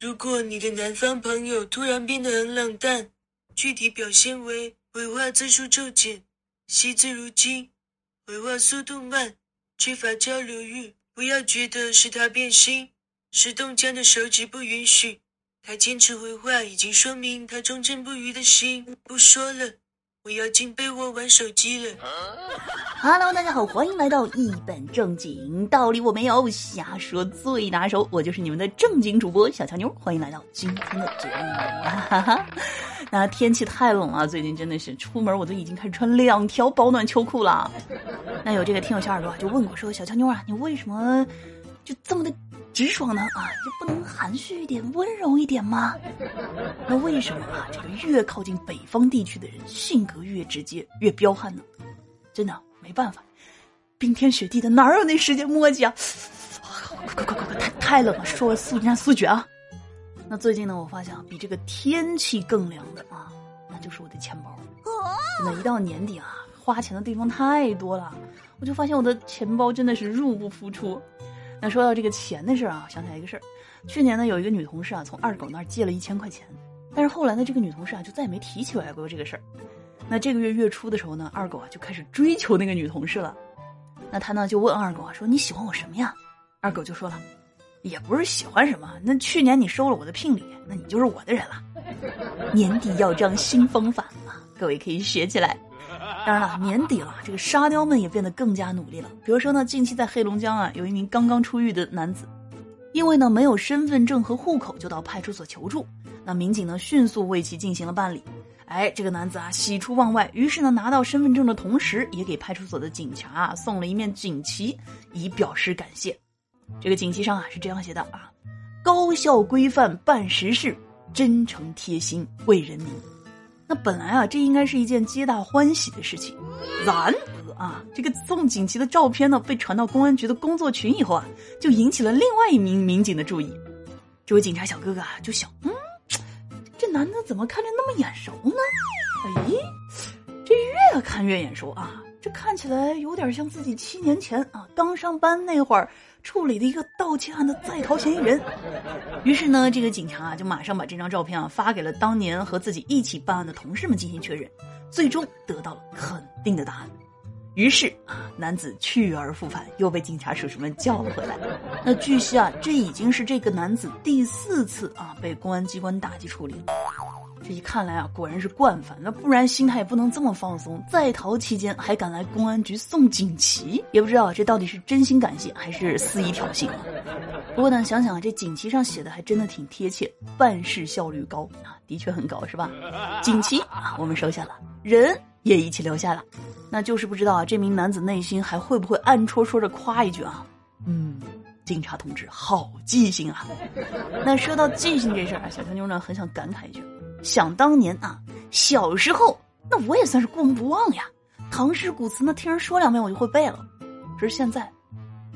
如果你的南方朋友突然变得很冷淡，具体表现为回话字数骤减、惜字如金、回话速度慢、缺乏交流欲，不要觉得是他变心，是冻僵的手指不允许。他坚持回话，已经说明他忠贞不渝的心。不说了，我要进被窝玩手机了。Hello，大家好，欢迎来到一本正经，道理我没有，瞎说最拿手，我就是你们的正经主播小强妞，欢迎来到今天的节目。那天气太冷了，最近真的是出门我都已经开始穿两条保暖秋裤了。那有这个听友小耳朵就问我说：“小强妞啊，你为什么就这么的？”直爽呢啊，就不能含蓄一点、温柔一点吗？那为什么啊？这个越靠近北方地区的人性格越直接、越彪悍呢？真的没办法，冰天雪地的哪有那时间磨叽啊？快快快快快，太太冷了，说速战速决啊！那最近呢，我发现啊，比这个天气更凉的啊，那就是我的钱包。真的，一到年底啊，花钱的地方太多了，我就发现我的钱包真的是入不敷出。那说到这个钱的事儿啊，想起来一个事儿，去年呢有一个女同事啊从二狗那儿借了一千块钱，但是后来呢这个女同事啊就再也没提起来过这个事儿。那这个月月初的时候呢，二狗啊就开始追求那个女同事了。那他呢就问二狗啊说你喜欢我什么呀？二狗就说了，也不是喜欢什么，那去年你收了我的聘礼，那你就是我的人了。年底要张新方法啊，各位可以学起来。当然了，年底了，这个沙雕们也变得更加努力了。比如说呢，近期在黑龙江啊，有一名刚刚出狱的男子，因为呢没有身份证和户口，就到派出所求助。那民警呢迅速为其进行了办理。哎，这个男子啊喜出望外，于是呢拿到身份证的同时，也给派出所的警察啊送了一面锦旗，以表示感谢。这个锦旗上啊是这样写的啊：高效规范办实事，真诚贴心为人民。那本来啊，这应该是一件皆大欢喜的事情，然而啊，这个送锦旗的照片呢，被传到公安局的工作群以后啊，就引起了另外一名民警的注意。这位警察小哥哥啊，就想，嗯，这男的怎么看着那么眼熟呢？哎，这越看越眼熟啊，这看起来有点像自己七年前啊刚上班那会儿。处理的一个盗窃案的在逃嫌疑人，于是呢，这个警察啊就马上把这张照片啊发给了当年和自己一起办案的同事们进行确认，最终得到了肯定的答案。于是啊，男子去而复返，又被警察叔叔们叫了回来。那据悉啊，这已经是这个男子第四次啊被公安机关打击处理了。这一看来啊，果然是惯犯。那不然心态也不能这么放松。在逃期间还敢来公安局送锦旗，也不知道这到底是真心感谢还是肆意挑衅。不过呢，想想啊这锦旗上写的还真的挺贴切，办事效率高啊，的确很高，是吧？锦旗啊，我们收下了，人也一起留下了。那就是不知道啊，这名男子内心还会不会暗戳戳的夸一句啊？嗯，警察同志好记性啊。那说到记性这事儿啊，小强妞呢很想感慨一句。想当年啊，小时候那我也算是过目不忘呀。唐诗古词那听人说两遍我就会背了。可是现在，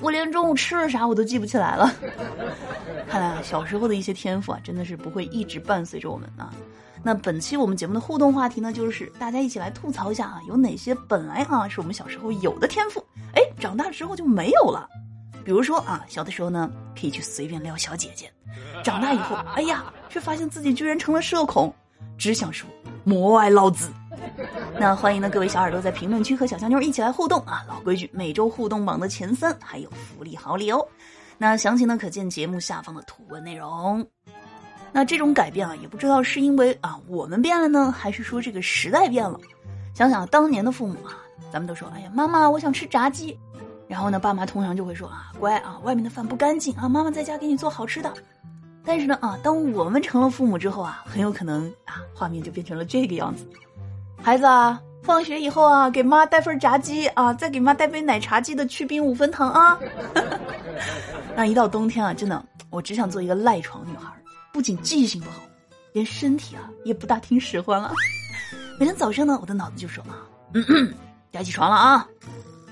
我连中午吃了啥我都记不起来了。看来啊，小时候的一些天赋啊，真的是不会一直伴随着我们啊。那本期我们节目的互动话题呢，就是大家一起来吐槽一下啊，有哪些本来啊是我们小时候有的天赋，哎，长大之后就没有了。比如说啊，小的时候呢，可以去随便撩小姐姐。长大以后，哎呀，却发现自己居然成了社恐，只想说摩爱老子。那欢迎呢各位小耳朵在评论区和小香妞一起来互动啊！老规矩，每周互动榜的前三还有福利好礼哦。那详情呢可见节目下方的图文内容。那这种改变啊，也不知道是因为啊我们变了呢，还是说这个时代变了？想想当年的父母啊，咱们都说，哎呀，妈妈，我想吃炸鸡。然后呢，爸妈通常就会说啊，乖啊，外面的饭不干净啊，妈妈在家给你做好吃的。但是呢啊，当我们成了父母之后啊，很有可能啊，画面就变成了这个样子。孩子啊，放学以后啊，给妈带份炸鸡啊，再给妈带杯奶茶，记得去冰五分糖啊。那一到冬天啊，真的，我只想做一个赖床女孩，不仅记性不好，连身体啊也不大听使唤了。每天早上呢，我的脑子就说啊，嗯该起床了啊，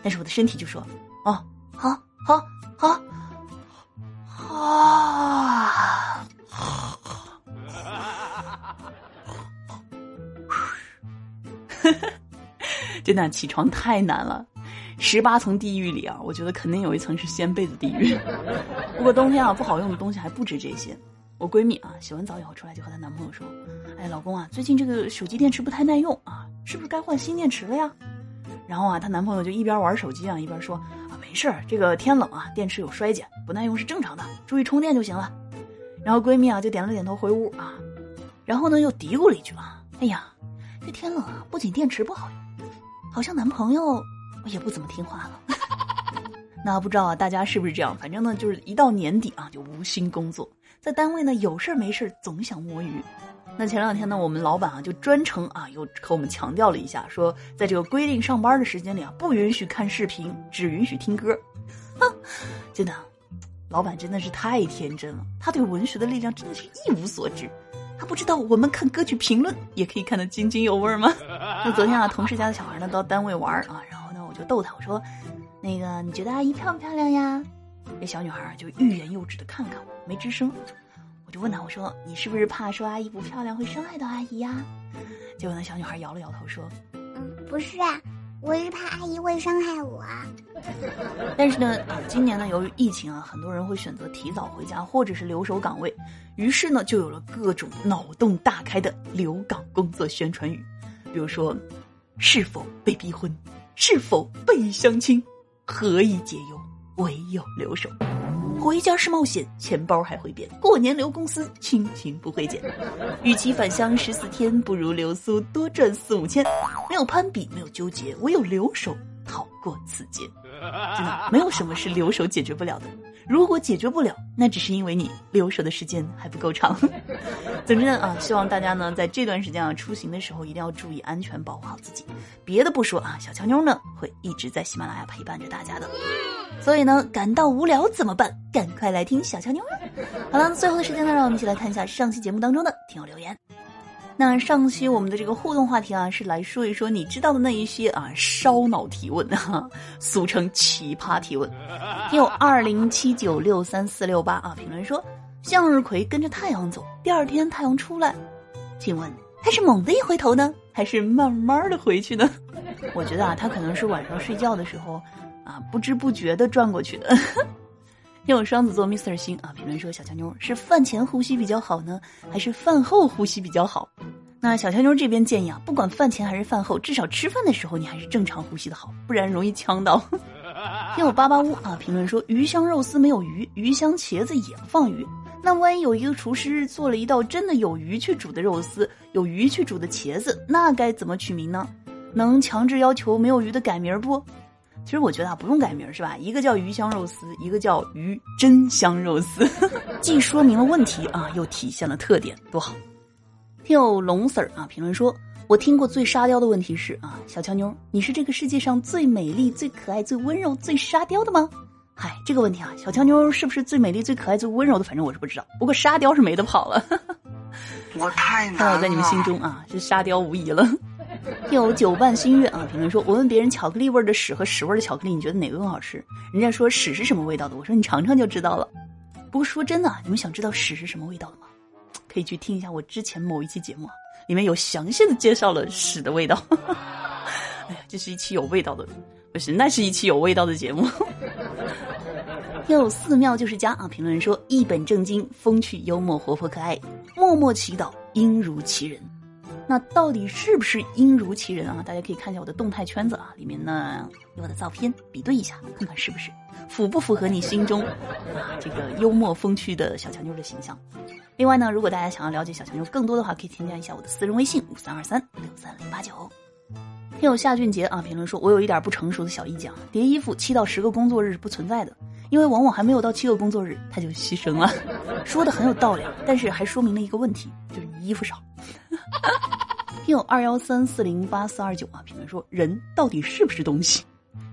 但是我的身体就说，哦，好，好，好。好！真的起床太难了，十八层地狱里啊，我觉得肯定有一层是掀被子地狱。不过冬天啊，不好用的东西还不止这些。我闺蜜啊，洗完澡以后出来就和她男朋友说：“哎，老公啊，最近这个手机电池不太耐用啊，是不是该换新电池了呀？”然后啊，她男朋友就一边玩手机啊，一边说：“啊，没事儿，这个天冷啊，电池有衰减，不耐用是正常的，注意充电就行了。”然后闺蜜啊就点了点头回屋啊，然后呢又嘀咕了一句啊：“哎呀，这天冷啊，不仅电池不好用，好像男朋友也不怎么听话了。”那不知道啊，大家是不是这样？反正呢，就是一到年底啊，就无心工作，在单位呢有事没事总想摸鱼。那前两天呢，我们老板啊就专程啊又和我们强调了一下，说在这个规定上班的时间里啊，不允许看视频，只允许听歌。哼，真的，老板真的是太天真了，他对文学的力量真的是一无所知。他不知道我们看歌曲评论也可以看得津津有味吗？那昨天啊，同事家的小孩呢到单位玩啊，然后呢我就逗他，我说。那个，你觉得阿姨漂不漂亮呀？那小女孩就欲言又止的看看我，没吱声。我就问他，我说你是不是怕说阿姨不漂亮会伤害到阿姨呀？结果那小女孩摇了摇头说：“嗯，不是啊，我是怕阿姨会伤害我。”但是呢，今年呢，由于疫情啊，很多人会选择提早回家或者是留守岗位，于是呢，就有了各种脑洞大开的留岗工作宣传语，比如说，是否被逼婚？是否被相亲？何以解忧，唯有留守。回家是冒险，钱包还会变。过年留公司，亲情不会减。与其返乡十四天，不如留苏多赚四五千。没有攀比，没有纠结，唯有留守，逃过此劫。真的，没有什么是留守解决不了的。如果解决不了，那只是因为你留守的时间还不够长。总之呢啊，希望大家呢在这段时间啊出行的时候一定要注意安全，保护好自己。别的不说啊，小乔妞呢会一直在喜马拉雅陪伴着大家的。所以呢，感到无聊怎么办？赶快来听小乔妞。好了，最后的时间呢，让我们一起来看一下上期节目当中的听友留言。那上期我们的这个互动话题啊，是来说一说你知道的那一些啊烧脑提问啊，俗称奇葩提问。有二零七九六三四六八啊，评论说向日葵跟着太阳走，第二天太阳出来，请问他是猛的一回头呢，还是慢慢的回去呢？我觉得啊，他可能是晚上睡觉的时候啊，不知不觉的转过去的。听有双子座 Mr 星啊，评论说小强妞是饭前呼吸比较好呢，还是饭后呼吸比较好？那小强妞这边建议啊，不管饭前还是饭后，至少吃饭的时候你还是正常呼吸的好，不然容易呛到。听我八八屋啊，评论说鱼香肉丝没有鱼，鱼香茄子也放鱼。那万一有一个厨师做了一道真的有鱼去煮的肉丝，有鱼去煮的茄子，那该怎么取名呢？能强制要求没有鱼的改名不？其实我觉得啊，不用改名是吧？一个叫鱼香肉丝，一个叫鱼真香肉丝，既说明了问题啊，又体现了特点，多好。听友龙 Sir 啊，评论说：“我听过最沙雕的问题是啊，小乔妞，你是这个世界上最美丽、最可爱、最温柔、最沙雕的吗？”嗨，这个问题啊，小乔妞是不是最美丽、最可爱、最温柔的？反正我是不知道。不过沙雕是没得跑了。我太难了。看来我在你们心中啊，是沙雕无疑了。有九半心月啊，评论说：“我问别人巧克力味的屎和屎味的巧克力，你觉得哪个更好吃？人家说屎是什么味道的，我说你尝尝就知道了。不过说真的，你们想知道屎是什么味道的吗？”可以去听一下我之前某一期节目，里面有详细的介绍了屎的味道。哎呀，这是一期有味道的，不是，那是一期有味道的节目。又寺庙就是家啊！评论说一本正经、风趣幽默、活泼可爱，默默祈祷应如其人。那到底是不是应如其人啊？大家可以看一下我的动态圈子啊，里面呢有我的照片，比对一下，看看是不是符不符合你心中啊这个幽默风趣的小强妞的形象。另外呢，如果大家想要了解小强妞更多的话，可以添加一下我的私人微信五三二三六三零八九。听友夏俊杰啊，评论说：“我有一点不成熟的小意见啊，叠衣服七到十个工作日是不存在的，因为往往还没有到七个工作日，他就牺牲了。说的很有道理，但是还说明了一个问题，就是你衣服少。听友二幺三四零八四二九啊，评论说：“人到底是不是东西？”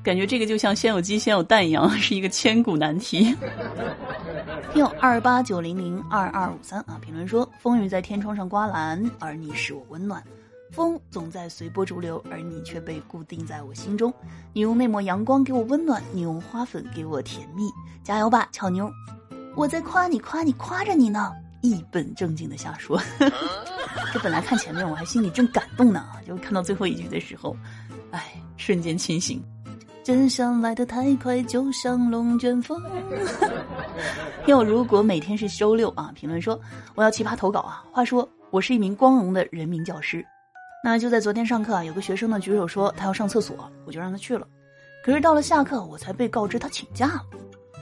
感觉这个就像先有鸡先有蛋一样，是一个千古难题。听友二八九零零二二五三啊，评论说：风雨在天窗上刮蓝，而你使我温暖；风总在随波逐流，而你却被固定在我心中。你用那抹阳光给我温暖，你用花粉给我甜蜜。加油吧，俏妞！我在夸你，夸你，夸着你呢。一本正经的瞎说，这本来看前面我还心里正感动呢，就看到最后一句的时候，哎，瞬间清醒。真相来得太快，就像龙卷风。要如果每天是周六啊，评论说我要奇葩投稿啊。话说我是一名光荣的人民教师，那就在昨天上课啊，有个学生呢举手说他要上厕所，我就让他去了。可是到了下课，我才被告知他请假了。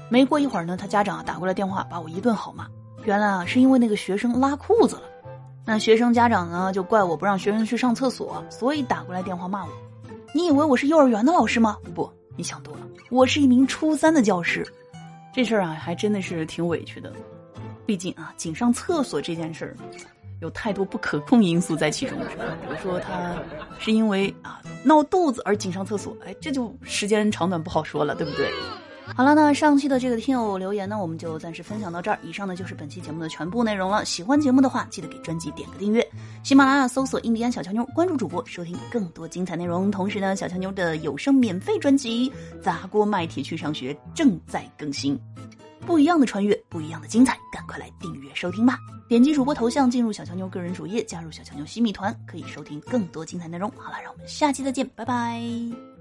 没过一会儿呢，他家长打过来电话，把我一顿好骂。原来啊是因为那个学生拉裤子了。那学生家长呢就怪我不让学生去上厕所，所以打过来电话骂我。你以为我是幼儿园的老师吗？不，你想多了，我是一名初三的教师。这事儿啊，还真的是挺委屈的。毕竟啊，仅上厕所这件事儿，有太多不可控因素在其中，比如说他是因为啊闹肚子而仅上厕所，哎，这就时间长短不好说了，对不对？好了，那上期的这个听友留言呢，我们就暂时分享到这儿。以上呢就是本期节目的全部内容了。喜欢节目的话，记得给专辑点个订阅。喜马拉雅搜索“印第安小乔妞”，关注主播，收听更多精彩内容。同时呢，小乔妞的有声免费专辑《砸锅卖铁去上学》正在更新。不一样的穿越，不一样的精彩，赶快来订阅收听吧！点击主播头像进入小乔妞个人主页，加入小乔妞新米团，可以收听更多精彩内容。好了，让我们下期再见，拜拜。